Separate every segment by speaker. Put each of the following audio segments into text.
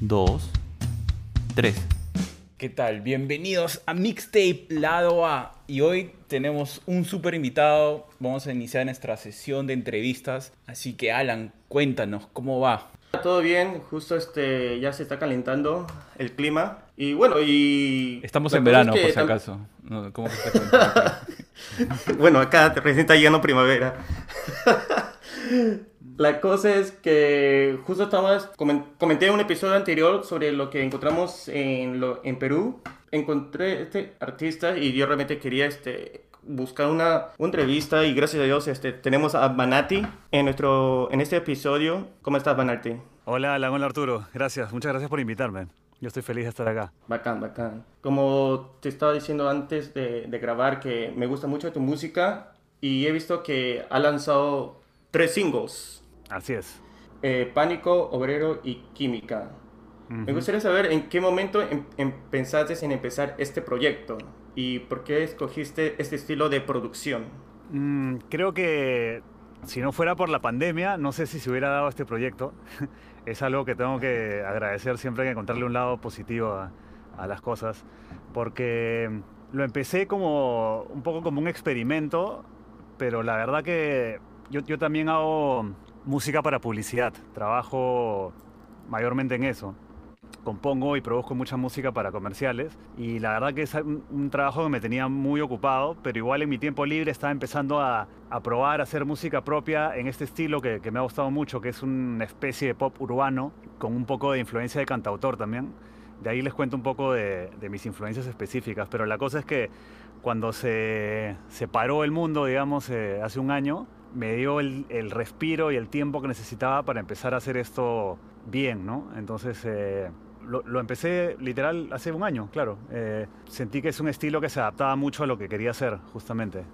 Speaker 1: 2, 3. ¿Qué tal? Bienvenidos a Mixtape Lado A. Y hoy tenemos un super invitado. Vamos a iniciar nuestra sesión de entrevistas. Así que Alan, cuéntanos cómo va.
Speaker 2: Ah, todo bien, justo este ya se está calentando el clima. Y bueno, y.
Speaker 1: Estamos en verano,
Speaker 2: es que
Speaker 1: por si acaso. No, ¿cómo está
Speaker 2: bueno, acá recién está llegando primavera. La cosa es que justo estaba, comen- comenté en un episodio anterior sobre lo que encontramos en, lo, en Perú. Encontré este artista y yo realmente quería este, buscar una, una entrevista y gracias a Dios este, tenemos a Banati en, nuestro, en este episodio. ¿Cómo estás, Banati?
Speaker 3: Hola, Alan, hola Arturo. Gracias, muchas gracias por invitarme. Yo estoy feliz de estar acá.
Speaker 2: Bacán, bacán. Como te estaba diciendo antes de, de grabar, que me gusta mucho tu música y he visto que ha lanzado tres singles,
Speaker 3: Así es.
Speaker 2: eh, Pánico, Obrero y Química. Me gustaría saber en qué momento em- em- pensaste en empezar este proyecto y por qué escogiste este estilo de producción.
Speaker 3: Mm, creo que si no fuera por la pandemia, no sé si se hubiera dado este proyecto. es algo que tengo que agradecer siempre que encontrarle un lado positivo a, a las cosas. Porque lo empecé como un poco como un experimento, pero la verdad que yo, yo también hago música para publicidad. Trabajo mayormente en eso. compongo y produzco mucha música para comerciales y la verdad que es un, trabajo que me tenía muy ocupado, pero igual en mi tiempo libre estaba empezando a, a probar a hacer música propia en este estilo que, que me ha gustado mucho, que es una especie de pop urbano con un poco de influencia de cantautor también. De ahí les cuento un poco de, de mis influencias específicas, pero la cosa es que cuando se, se paró el mundo, digamos, eh, hace un año, me dio el, el respiro y el tiempo que necesitaba para empezar a hacer esto bien, ¿no? Entonces eh, lo, lo empecé literal hace un año, claro. Eh, sentí que es un estilo que se adaptaba mucho a lo que quería hacer, justamente.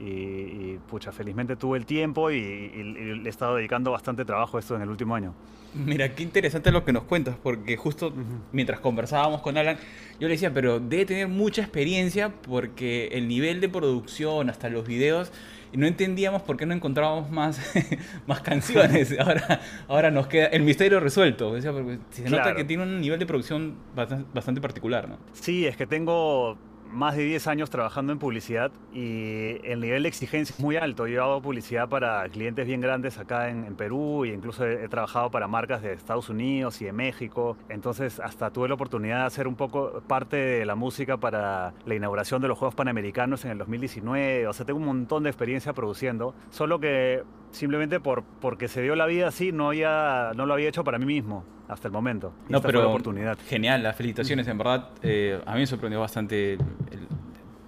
Speaker 3: Y, y, pucha, felizmente tuve el tiempo y, y- y le he estado dedicando bastante trabajo a esto en el último año.
Speaker 1: Mira, qué interesante lo que nos cuentas, porque justo mientras conversábamos con Alan, yo le decía, pero debe tener mucha experiencia porque el nivel de producción, hasta los videos, no entendíamos por qué no encontrábamos más, más canciones. Ahora, ahora nos queda el misterio resuelto. O sea, se nota
Speaker 3: Claro.
Speaker 1: que tiene un nivel de producción bastan- bastante particular, ¿no?
Speaker 3: Sí, es que tengo más de 10 años trabajando en publicidad y el nivel de exigencia es muy alto. Yo hago publicidad para clientes bien grandes acá en, en Perú e incluso he, he trabajado para marcas de Estados Unidos y de México. Entonces hasta tuve la oportunidad de hacer un poco parte de la música para la inauguración de los Juegos Panamericanos en el 2019. O sea, tengo un montón de experiencia produciendo. Solo que simplemente por, porque se dio la vida así no, había, no lo había hecho para mí mismo hasta el momento. Y
Speaker 1: No,
Speaker 3: esta fue
Speaker 1: pero
Speaker 3: la oportunidad.
Speaker 1: genial, las felicitaciones, en verdad. eh, a mí me sorprendió bastante el-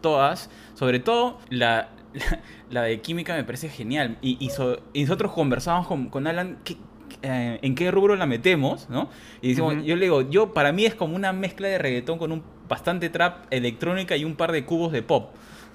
Speaker 1: todas. Sobre todo la, la, la de química me parece genial. Y, y so- y nosotros conversábamos con, con Alan qué- eh, en qué rubro la metemos, ¿no? Y decimos,
Speaker 3: Ujú.
Speaker 1: yo le digo, yo para mí es como una mezcla de reggaetón con un bastante trap electrónica y un par de cubos de pop.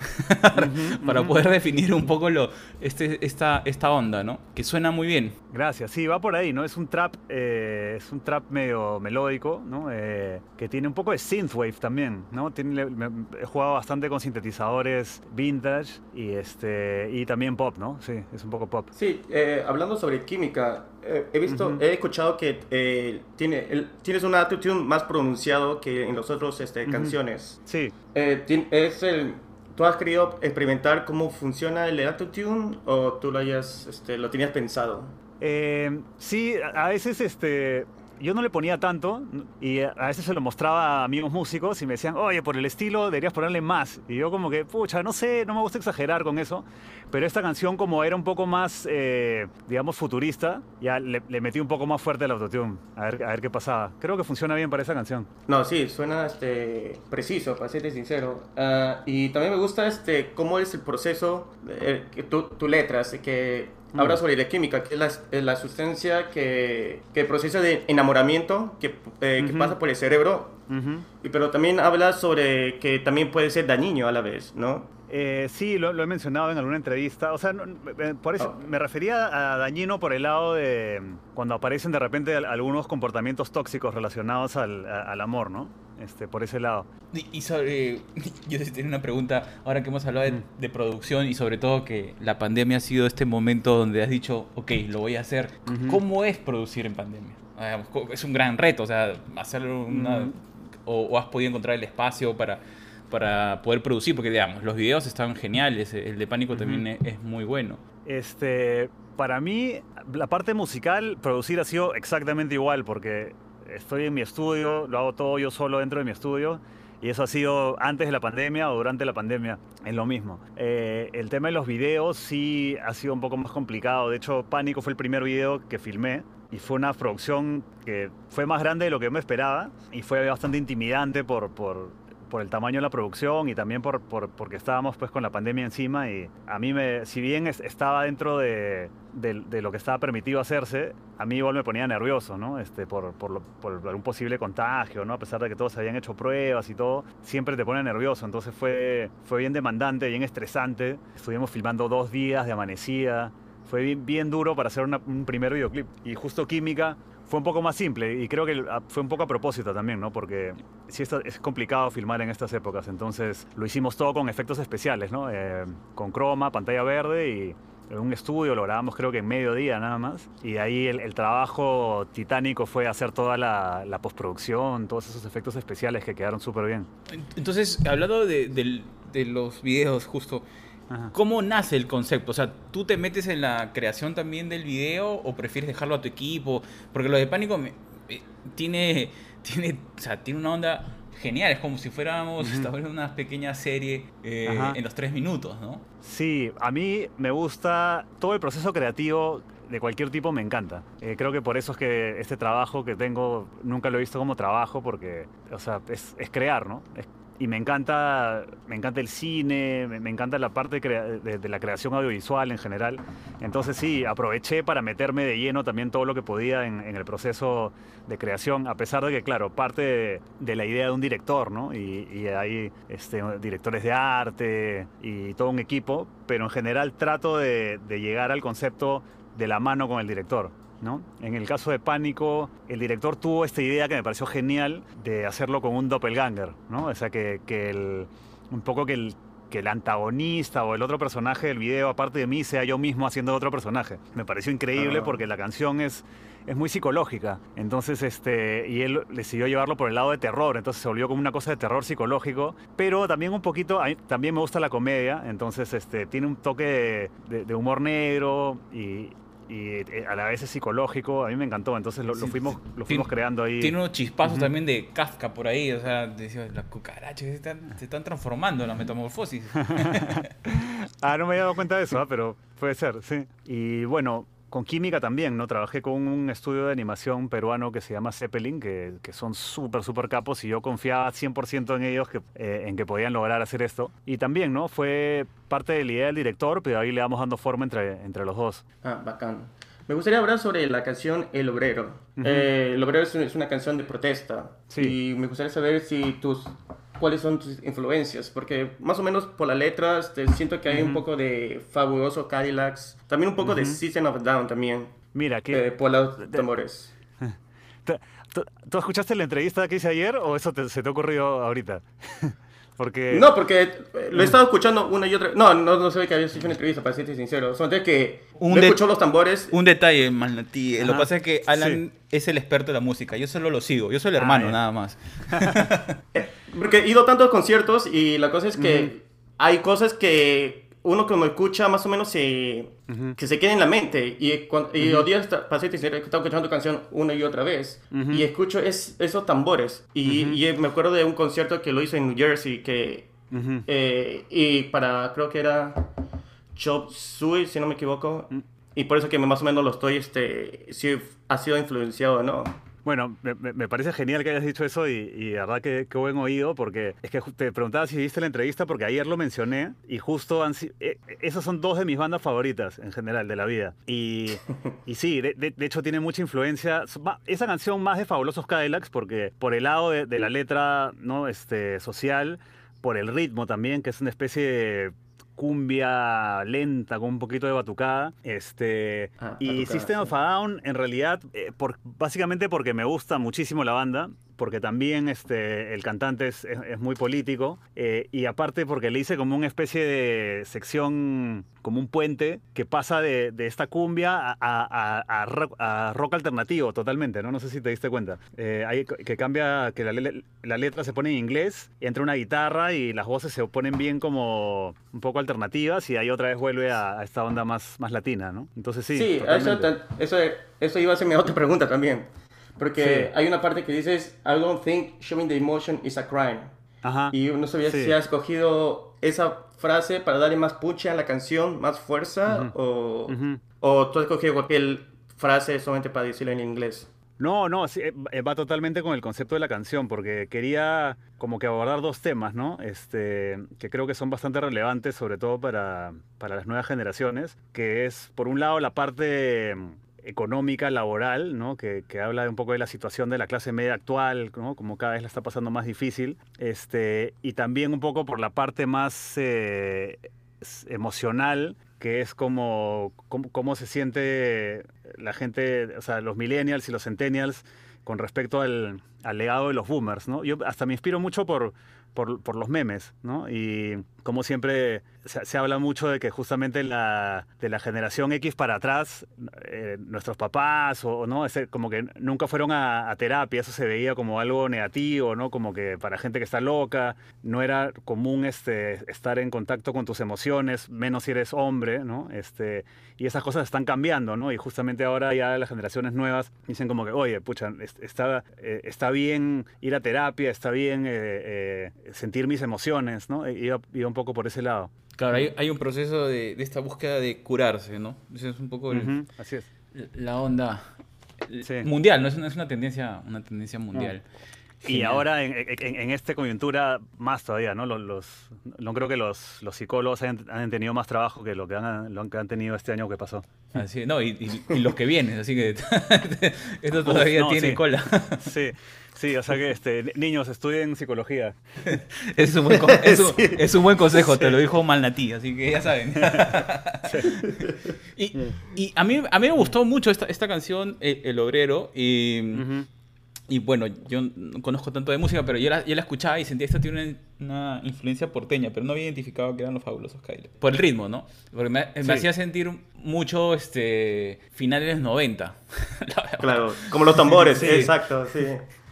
Speaker 1: para poder definir un poco lo, este, esta, esta onda, ¿no? Que suena muy bien.
Speaker 3: Gracias, sí, va por ahí, ¿no? Es un trap, eh, es un trap medio melódico, ¿no? Eh, que tiene un poco de synthwave también, ¿no? Tiene, me- he jugado bastante con sintetizadores vintage y, este, y también pop, ¿no? Sí, es un poco pop.
Speaker 2: Sí, eh, hablando sobre química, eh, he visto, he escuchado que eh, tiene, el- tienes un autotune más pronunciado que en los otros este, canciones.
Speaker 3: Sí,
Speaker 2: Eh, es el, ¿Tú has querido experimentar cómo funciona el autotune o tú lo hayas, este, lo tenías pensado?
Speaker 3: Eh, sí, a veces este, yo no le ponía tanto y a veces se lo mostraba a amigos músicos y me decían, oye, por el estilo deberías ponerle más. Y yo como que, pucha, no sé, no me gusta exagerar con eso, pero esta canción como era un poco más, eh, digamos, futurista, ya le, metí un poco más fuerte el autotune, a ver, a ver qué pasaba. Creo que funciona bien para esa canción.
Speaker 2: No, sí, suena este, preciso, para serte sincero. Ah, y también me gusta este, cómo es el proceso, eh, tu, tu letras, que Habla mm. sobre la química, que es la, sustancia que, que, procesa de enamoramiento que, eh, que pasa por el cerebro, y, pero también habla sobre que también puede ser dañino a la vez, ¿no?
Speaker 3: Eh, sí, lo, he mencionado en alguna entrevista. O sea, por eso oh. me refería a dañino por el lado de cuando aparecen de repente algunos comportamientos tóxicos relacionados al, al amor, ¿no? Este, por ese lado.
Speaker 1: Y, sobre, yo tenía una pregunta, ahora que hemos hablado mm. de, producción y sobre todo que la pandemia ha sido este momento donde has dicho, ok, lo voy a hacer. ¿Cómo es producir en pandemia? Es un gran reto, o sea, hacerlo una... o, has podido encontrar el espacio para, para poder producir, porque digamos, los videos están geniales, el de Pánico también es, muy bueno.
Speaker 3: Este, para mí, la parte musical, producir ha sido exactamente igual, porque estoy en mi estudio, lo hago todo yo solo dentro de mi estudio. Y eso ha sido antes de la pandemia o durante la pandemia, es lo mismo. Eh, el tema de los videos sí ha sido un poco más complicado. De hecho, Pánico fue el primer video que filmé y fue una producción que fue más grande de lo que me esperaba y fue bastante intimidante por, por por el tamaño de la producción y también por, por, porque estábamos pues con la pandemia encima y a mí me, si bien estaba dentro de, de, lo que estaba permitido hacerse, a mí igual me ponía nervioso, ¿no? Este, por, por, por un posible contagio, ¿no? A pesar de que todos habían hecho pruebas y todo, siempre te pone nervioso, entonces fue, fue bien demandante, bien estresante, estuvimos filmando dos días de amanecida, fue bien, bien duro para hacer un primer videoclip y justo Química fue un poco más simple y creo que fue un poco a propósito también, ¿no? Porque sí es complicado filmar en estas épocas, entonces lo hicimos todo con efectos especiales, ¿no? Eh, con croma, pantalla verde y en un estudio, lo grabamos creo que en medio día nada más. Y ahí el, trabajo titánico fue hacer toda la, postproducción, todos esos efectos especiales que quedaron súper bien.
Speaker 1: Entonces, hablando de, de los videos justo, ¿Cómo nace el concepto? O sea, ¿tú te metes en la creación también del video o prefieres dejarlo a tu equipo? Porque lo de Pánico eh, tiene, tiene, o sea, tiene una onda genial, es como si fuéramos en una pequeña serie eh, en los tres minutos, ¿no?
Speaker 3: Sí, a mí me gusta todo el proceso creativo de cualquier tipo me encanta. Eh, creo que por eso es que este trabajo que tengo nunca lo he visto como trabajo porque, o sea, es, es crear, ¿no? Es y me encanta, me encanta el cine, me, encanta la parte de, la creación audiovisual en general. Entonces sí, aproveché para meterme de lleno también todo lo que podía en, el proceso de creación, a pesar de que, claro, parte de, la idea de un director, ¿no? Y, hay este, directores de arte y todo un equipo, pero en general trato de llegar al concepto de la mano con el director. En el caso de Pánico, el director tuvo esta idea que me pareció genial de hacerlo con un doppelganger, ¿no? O sea, que, el, un poco que el, que el antagonista o el otro personaje del video, aparte de mí, sea yo mismo haciendo otro personaje. Me pareció increíble ah. porque la canción es, es muy psicológica. Entonces, este, y él decidió llevarlo por el lado de terror, entonces se volvió como una cosa de terror psicológico, pero también un poquito, también me gusta la comedia, entonces este, tiene un toque de humor negro y, y eh, a la vez es psicológico. A mí me encantó, entonces lo, fuimos, lo fuimos creando ahí.
Speaker 1: Tiene unos chispazos también de Kafka por ahí, o sea, las cucarachas se están, se están transformando en la metamorfosis.
Speaker 3: ah, no me había dado cuenta de eso, ¿ah? pero puede ser, sí. Y bueno, con química también, ¿no? Trabajé con un estudio de animación peruano que se llama Zeppelin, que, que son súper, súper capos y yo confiaba 100% en ellos, que, eh, en que podían lograr hacer esto. Y también, ¿no? Fue parte de la idea del director, pero ahí le vamos dando forma entre, entre los dos.
Speaker 2: Ah, bacán. Me gustaría hablar sobre la canción El Obrero. Eh, el Obrero es una canción de protesta. Sí. Y me gustaría saber si tus cuáles son tus influencias, porque más o menos por la letra este, siento que hay un poco de Fabuloso Cadillacs, también un poco de Season of Down también.
Speaker 3: Mira, que...
Speaker 2: Eh, por los tambores.
Speaker 3: ¿Tú, escuchaste la entrevista que hice ayer o eso se te ha ocurrido ahorita?
Speaker 2: porque... No, porque lo he estado escuchando una y otra No, no, no sé que habías hecho una entrevista, para serte sincero. Solamente que un escuchó los tambores.
Speaker 1: Un detalle, Manatí. Lo que pasa es que Alan es el experto de la música. Yo solo lo sigo. Yo soy el ah, hermano, nada más.
Speaker 2: Eh, porque he ido a tantos conciertos y la cosa es que hay cosas que uno cuando escucha más o menos se, que se queda en la mente. Y, cuando, y uh días pasé que estaba escuchando canción una y otra vez y escucho es, esos tambores. Y, y, me acuerdo de un concierto que lo hice en New Jersey que... Eh, y para, creo que era Chop Suey, si no me equivoco. Mm. Y por eso que más o menos lo estoy, este, si ha sido influenciado, ¿no?
Speaker 3: Bueno, me, parece genial que hayas dicho eso y, y la verdad que, qué buen oído, porque es que te preguntaba si viste la entrevista, porque ayer lo mencioné y justo han, eh, esas son dos de mis bandas favoritas en general de la vida. Y, y sí, de, hecho tiene mucha influencia. Esa canción más de Fabulosos Cadillacs, porque por el lado de, de la letra ¿no? este, social, por el ritmo también, que es una especie de cumbia lenta con un poquito de batucada. Este, ah, y System of a Down, en realidad, eh, por, básicamente porque me gusta muchísimo la banda porque también este, el cantante es, es, muy político eh, y aparte porque le hice como una especie de sección, como un puente que pasa de, de esta cumbia a, a, a, rock, alternativo totalmente, ¿no? No sé si te diste cuenta. Eh, hay, que cambia, que la, la, letra se pone en inglés, entra una guitarra y las voces se ponen bien como un poco alternativas y ahí otra vez vuelve a, esta onda más, más latina, ¿no? Entonces sí.
Speaker 2: Sí, eso, eso, eso iba a ser mi otra pregunta también. Porque hay una parte que dices, I don't think showing the emotion is a crime. Ajá. Y no sabía si has escogido esa frase para darle más puche a la canción, más fuerza, o, o tú has escogido cualquier frase solamente para decirlo en inglés.
Speaker 3: No, no, sí, eh, va totalmente con el concepto de la canción, porque quería como que abordar dos temas, ¿no? Este, que creo que son bastante relevantes, sobre todo para, para las nuevas generaciones, que es, por un lado, la parte económica, laboral, ¿no? que, que, habla un poco de la situación de la clase media actual, ¿no? como cada vez la está pasando más difícil, este, y también un poco por la parte más eh, emocional, que es como cómo, se siente la gente, o sea, los millennials y los centennials con respecto al, al legado de los boomers. ¿no? Yo hasta me inspiro mucho por, por, por los memes, ¿no? Y como siempre se, habla mucho de que justamente la, de la generación X para atrás, eh, nuestros papás o no, ese, como que nunca fueron a, terapia, eso se veía como algo negativo, ¿no? Como que para gente que está loca, no era común este, estar en contacto con tus emociones, menos si eres hombre, ¿no? Este, y esas cosas están cambiando, ¿no? Y justamente ahora ya las generaciones nuevas dicen como que, oye, pucha, está, eh, está bien ir a terapia, está bien eh, sentir mis emociones, ¿no? Iba, iba un poco por ese lado.
Speaker 1: Claro, hay, un proceso de, esta búsqueda de curarse, ¿no? Ese es un poco
Speaker 3: Así es.
Speaker 1: la onda mundial, no es una, es una, tendencia, una tendencia mundial.
Speaker 3: Y ahora en, en, esta coyuntura más todavía, ¿no? Los, no creo que los, los psicólogos han, tenido más trabajo que lo que han, lo que han tenido este año que pasó.
Speaker 1: Así, no, y, y, los que vienen, así que esto todavía tiene cola.
Speaker 3: Sí, Sí, o sea que este, niños, estudien psicología.
Speaker 1: es, un buen, es, un, buen consejo, te lo dijo Malnati, así que ya saben. y, y a, mí, a mí me gustó mucho esta, esta canción, El, Obrero, y, y bueno, yo no conozco tanto de música, pero yo la, yo la escuchaba y sentía que esto tiene una, influencia porteña, pero no había identificado que eran los fabulosos Kyle. Por el ritmo, ¿no? Porque me, hacía sentir mucho este, finales 90.
Speaker 2: claro, como los tambores, exacto, sí.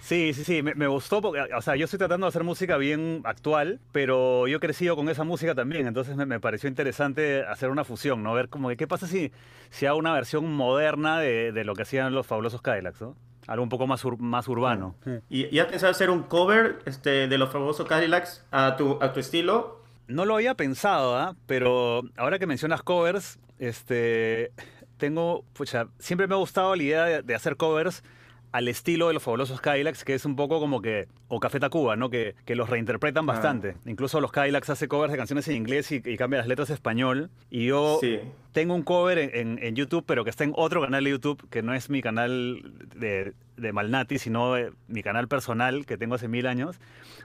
Speaker 3: Sí, sí, sí, me, gustó porque, o sea, yo estoy tratando de hacer música bien actual, pero yo he crecido con esa música también, entonces me, pareció interesante hacer una fusión, ¿no? Ver como que qué pasa si, si hago una versión moderna de, de lo que hacían los fabulosos Cadillacs, ¿no? Algo un poco más, más urbano.
Speaker 2: ¿Y, ¿Y has pensado hacer un cover este, de los fabulosos Cadillacs a tu, a tu estilo?
Speaker 3: No lo había pensado, ¿ah? pero ahora que mencionas covers, este, tengo, pucha, siempre me ha gustado la idea de hacer covers al estilo de los fabulosos Kylax, que es un poco como que, o Café Tacuba, ¿no? Que, que los reinterpretan ah. bastante. Incluso los Kylax hace covers de canciones en inglés y, cambia las letras a español. Y yo tengo un cover en, en, YouTube, pero que está en otro canal de YouTube, que no es mi canal de, de Malnati, sino mi canal personal, que tengo hace mil años,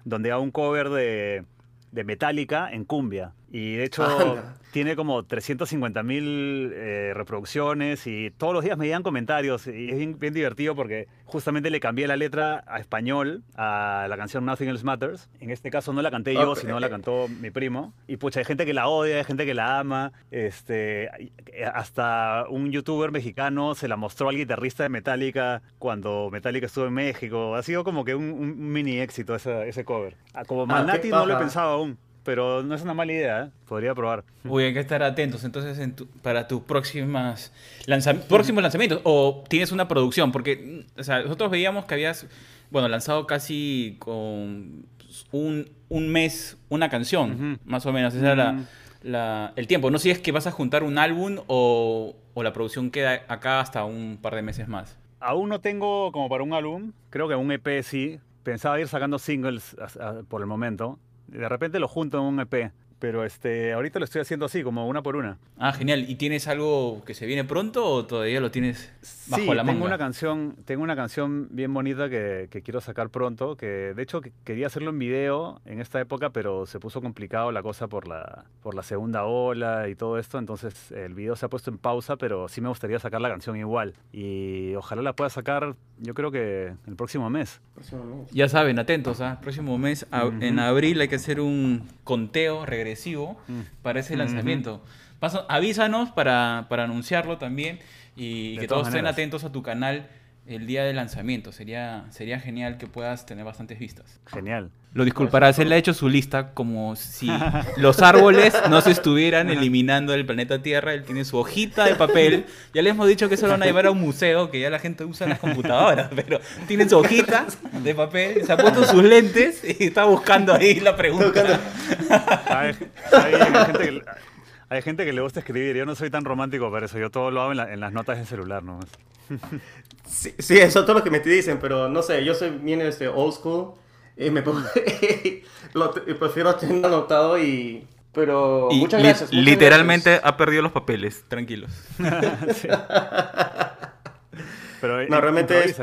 Speaker 3: donde hago un cover de, de Metallica en cumbia. Y de hecho tiene como 350 mil eh, reproducciones y todos los días me llegan comentarios y es bien, divertido porque justamente le cambié la letra a español a la canción Nothing Else Matters. En este caso no la canté yo, sino la cantó mi primo. Y pucha, hay gente que la odia, hay gente que la ama. Este, hasta un youtuber mexicano se la mostró al guitarrista de Metallica cuando Metallica estuvo en México. Ha sido como que un, mini éxito ese, ese cover. Ah, como ah, Manati no lo he pensado aún. Pero no es una mala idea, ¿eh? podría probar.
Speaker 1: Uy, hay que estar atentos entonces en para tus próximas próximos lanzamientos. O tienes una producción, porque o sea, nosotros veíamos que habías, bueno, lanzado casi con un, un mes una canción, más o menos. Ese era la, el tiempo. No sé si es que vas a juntar un álbum o, o la producción queda acá hasta un par de meses más.
Speaker 3: Aún no tengo como para un álbum, creo que un EP sí. Pensaba ir sacando singles por el momento. De repente lo junto en un EP. Pero este, ahorita lo estoy haciendo así, como una por una.
Speaker 1: Ah, genial. ¿Y tienes algo que se viene pronto o todavía lo tienes bajo la manga?
Speaker 3: Tengo una canción, tengo una canción bien bonita que, quiero sacar pronto, que de hecho quería hacerlo en video en esta época, pero se puso complicado la cosa por la, por la segunda ola y todo esto, entonces el video se ha puesto en pausa, pero sí me gustaría sacar la canción igual. Y ojalá la pueda sacar, yo creo que el próximo mes.
Speaker 1: Ya saben, atentos, ¿ah? Próximo mes, en abril hay que hacer un conteo Mm. para ese lanzamiento. avísanos para, para, anunciarlo también y que todos estén atentos a tu canal el día de lanzamiento. Sería, sería genial que puedas tener bastantes vistas.
Speaker 3: Genial.
Speaker 1: Lo disculparás, él ha hecho su lista como si los árboles no se estuvieran eliminando del planeta Tierra. Él tiene su hojita de papel. Ya le hemos dicho que eso lo van a llevar a un museo, que ya la gente usa las computadoras, pero tiene su hojita de papel, se ha puesto sus lentes y está buscando ahí la pregunta.
Speaker 3: Hay, gente que, le gusta escribir. Yo no soy tan romántico para eso. Yo todo lo hago en, las notas del celular nomás.
Speaker 2: Sí, sí, eso es todo lo que me dicen, pero no sé, yo soy bien este old school y me pongo, lo, prefiero tener anotado y... Pero muchas gracias.
Speaker 1: literalmente ha perdido los papeles, tranquilos.
Speaker 3: Pero no, realmente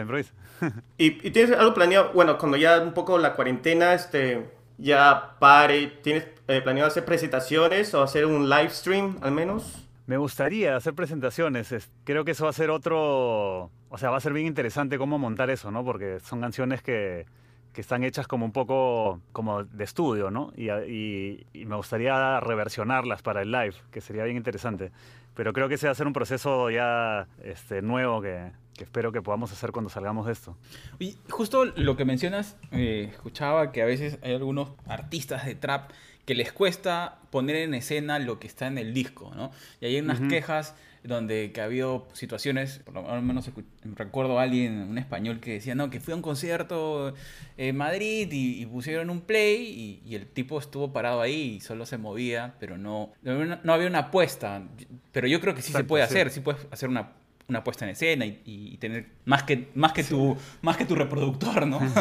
Speaker 2: Y, y, tienes algo planeado, bueno, cuando ya un poco la cuarentena este, ya pare, ¿tienes eh, planeado hacer presentaciones o hacer un live stream al menos?
Speaker 3: Me gustaría hacer presentaciones. Creo que eso va a ser otro. O sea, va a ser bien interesante cómo montar eso, ¿no? Porque son canciones que, que están hechas como un poco como de estudio, ¿no? Y, y, me gustaría reversionarlas para el live, que sería bien interesante. Pero creo que ese va a ser un proceso ya este, nuevo que, que espero que podamos hacer cuando salgamos de esto.
Speaker 1: Y justo lo que mencionas, eh, escuchaba que a veces hay algunos artistas de trap que les cuesta poner en escena lo que está en el disco, ¿no? Y hay unas quejas donde que ha habido situaciones, por lo menos recuerdo a alguien, un español, que decía, no, que fui a un concierto en Madrid y, pusieron un play y, el tipo estuvo parado ahí y solo se movía, pero no, no, había una apuesta. Pero yo creo que sí se puede hacer, sí puedes hacer una, una puesta en escena y, tener más que, más, que tu, más que tu reproductor, ¿no?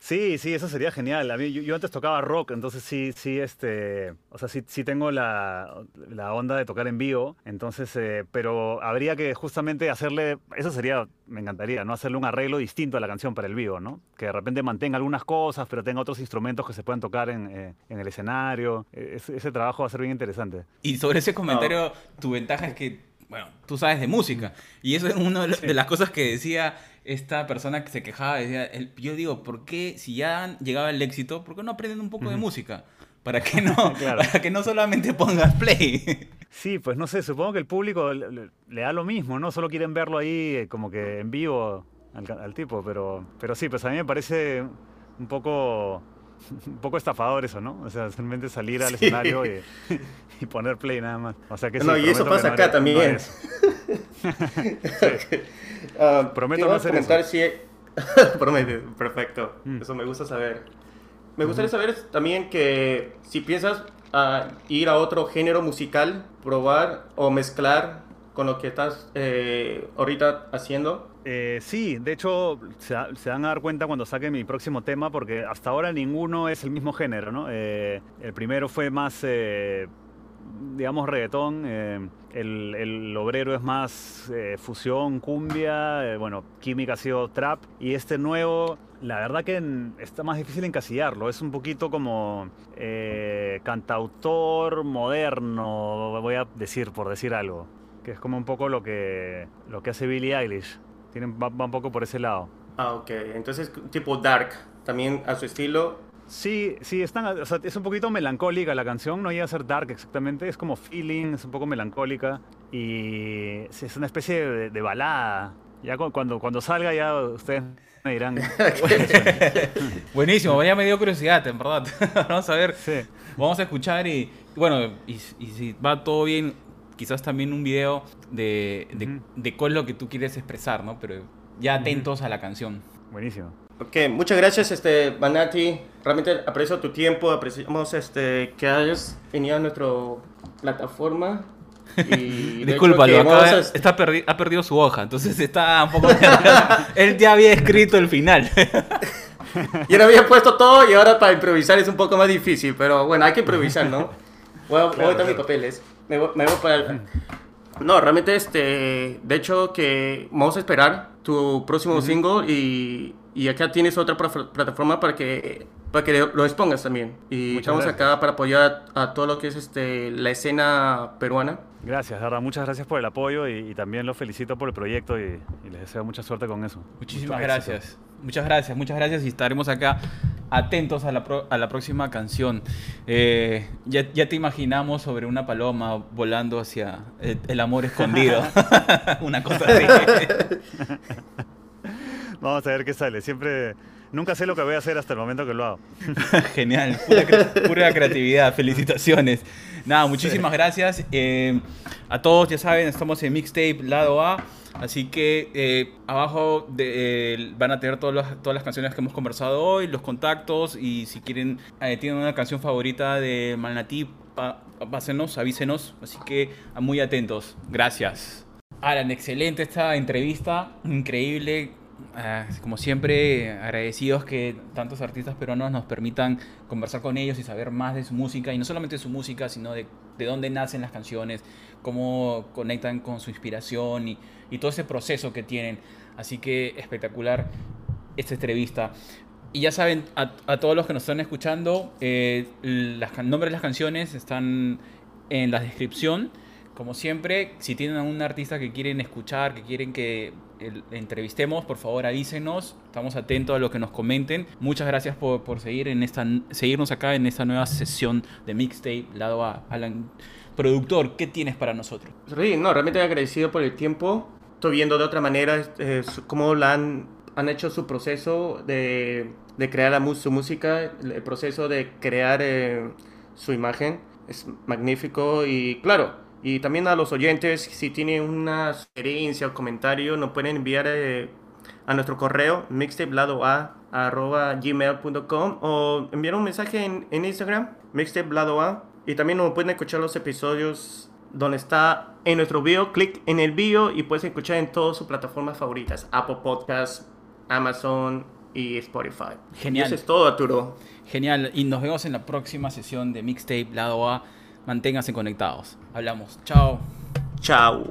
Speaker 3: Sí, sí, eso sería genial. A mí, yo, antes tocaba rock, entonces sí, sí, este, o sea, sí, sí tengo la, la, onda de tocar en vivo, entonces, eh, pero habría que justamente hacerle, eso sería, me encantaría, ¿no? Hacerle un arreglo distinto a la canción para el vivo, ¿no? Que de repente mantenga algunas cosas, pero tenga otros instrumentos que se puedan tocar en, eh, en el escenario. E, ese, trabajo va a ser bien interesante.
Speaker 1: Y sobre ese comentario, tu ventaja es que, bueno, tú sabes de música, y eso es una de las cosas que decía esta persona que se quejaba, decía, yo digo, ¿por qué si ya llegaba el éxito, por qué no aprenden un poco de música? Para que no, para que no solamente pongas play.
Speaker 3: Sí, pues no sé, supongo que el público le, da lo mismo, ¿no? Solo quieren verlo ahí eh, como que en vivo al, tipo, pero, pero sí, pues a mí me parece un poco un poco estafador eso, ¿no? O sea, simplemente salir al escenario y, poner play nada más. O sea que
Speaker 2: No, y eso pasa acá también. sí.
Speaker 3: Uh, Prometo no hacer eso.
Speaker 2: Si... perfecto. Mm. Eso me gusta saber. Me gustaría saber también que si piensas a ir a otro género musical, probar o mezclar con lo que estás eh, ahorita haciendo.
Speaker 3: Eh, sí, de hecho se, van a dar cuenta cuando saque mi próximo tema porque hasta ahora ninguno es el mismo género, ¿no? Eh, el primero fue más digamos, reggaetón. Eh, el, obrero es más eh, fusión, cumbia. Eh, bueno, química ha sido trap. Y este nuevo, la verdad que está más difícil encasillarlo. Es un poquito como cantautor moderno, voy a decir, por decir algo. Que es como un poco lo que, lo que hace Billie Eilish. Tienen, va, va un poco por ese lado.
Speaker 2: Ah, ok. Entonces, tipo dark, también a su estilo
Speaker 3: Sí, sí, es un poquito melancólica la canción, no llega a ser dark exactamente, es como feeling, es un poco melancólica y es una especie de, balada. Ya cuando, cuando salga ya ustedes me dirán.
Speaker 1: Buenísimo, ya me dio curiosidad, en verdad. Vamos a ver. Vamos a escuchar y, bueno, y, si va todo bien, quizás también un video de, de, cuál es lo que tú quieres expresar, ¿no? Pero ya atentos a la canción.
Speaker 3: Buenísimo.
Speaker 2: Ok, muchas gracias, este, Banati. Realmente aprecio tu tiempo, apreciamos este, que hayas venido a nuestra plataforma.
Speaker 1: Y Disculpa, está ha perdido su hoja, entonces está un poco... Él ya había escrito el final.
Speaker 2: Yo le había puesto todo y ahora para improvisar es un poco más difícil, pero bueno, hay que improvisar, ¿no? Voy a, claro, mis papeles. Me voy, para el... No, realmente, este, de hecho que vamos a esperar tu próximo single y, y acá tienes otra plataforma para que para que lo expongas también. Y estamos acá para apoyar a, todo lo que es este, la escena peruana.
Speaker 3: Gracias, Darda. Muchas gracias por el apoyo y, también los felicito por el proyecto y, les deseo mucha suerte con eso.
Speaker 1: Muchísimas gracias. Muchas gracias, muchas gracias y estaremos acá atentos a la, a la próxima canción. Eh, ya, ya, te imaginamos sobre una paloma volando hacia el, amor escondido. una cosa así.
Speaker 3: Vamos a ver qué sale. Siempre Nunca sé lo que voy a hacer hasta el momento que lo hago.
Speaker 1: Genial, pura, creatividad, felicitaciones. Nada, muchísimas gracias. Eh, a todos, ya saben, estamos en Mixtape Lado A. Así que eh, abajo eh, van a tener todas las, todas las canciones que hemos conversado hoy, los contactos y si quieren, tienen una canción favorita de Malnati, pásenos, avísenos. Así que muy atentos. Gracias. Alan, excelente esta entrevista, increíble Ah, como siempre, agradecidos que tantos artistas peruanos nos permitan conversar con ellos y saber más de su música, y no solamente de su música, sino de, de dónde nacen las canciones, cómo conectan con su inspiración y, y todo ese proceso que tienen. Así que espectacular esta entrevista. Y ya saben, a, a todos los que nos están escuchando, eh, los nombres de las canciones están en la descripción. Como siempre, si tienen a un artista que quieren escuchar, que quieren que entrevistemos, por favor avísenos. Estamos atentos a lo que nos comenten. Muchas gracias por, por seguir en esta, seguirnos acá en esta nueva sesión de Mixtape, lado a Alan. Productor, ¿qué tienes para nosotros?
Speaker 2: Sí, no, realmente agradecido por el tiempo. Estoy viendo de otra manera eh, cómo la han, han hecho su proceso de, de crear la, su música, el proceso de crear eh, su imagen. Es magnífico y claro, y también a los oyentes, si tienen una sugerencia o comentario, nos pueden enviar eh, a nuestro correo mixtapeladoa.gmail.com o enviar un mensaje en, en Instagram, mixtapeladoa. Y también nos pueden escuchar los episodios donde está en nuestro video. Clic en el video y puedes escuchar en todas sus plataformas favoritas: Apple Podcasts, Amazon y Spotify.
Speaker 1: Genial.
Speaker 2: eso es todo, Arturo.
Speaker 1: Genial. Y nos vemos en la próxima sesión de Mixtape Lado A. Manténganse conectados. Hablamos. Chao.
Speaker 2: Chao.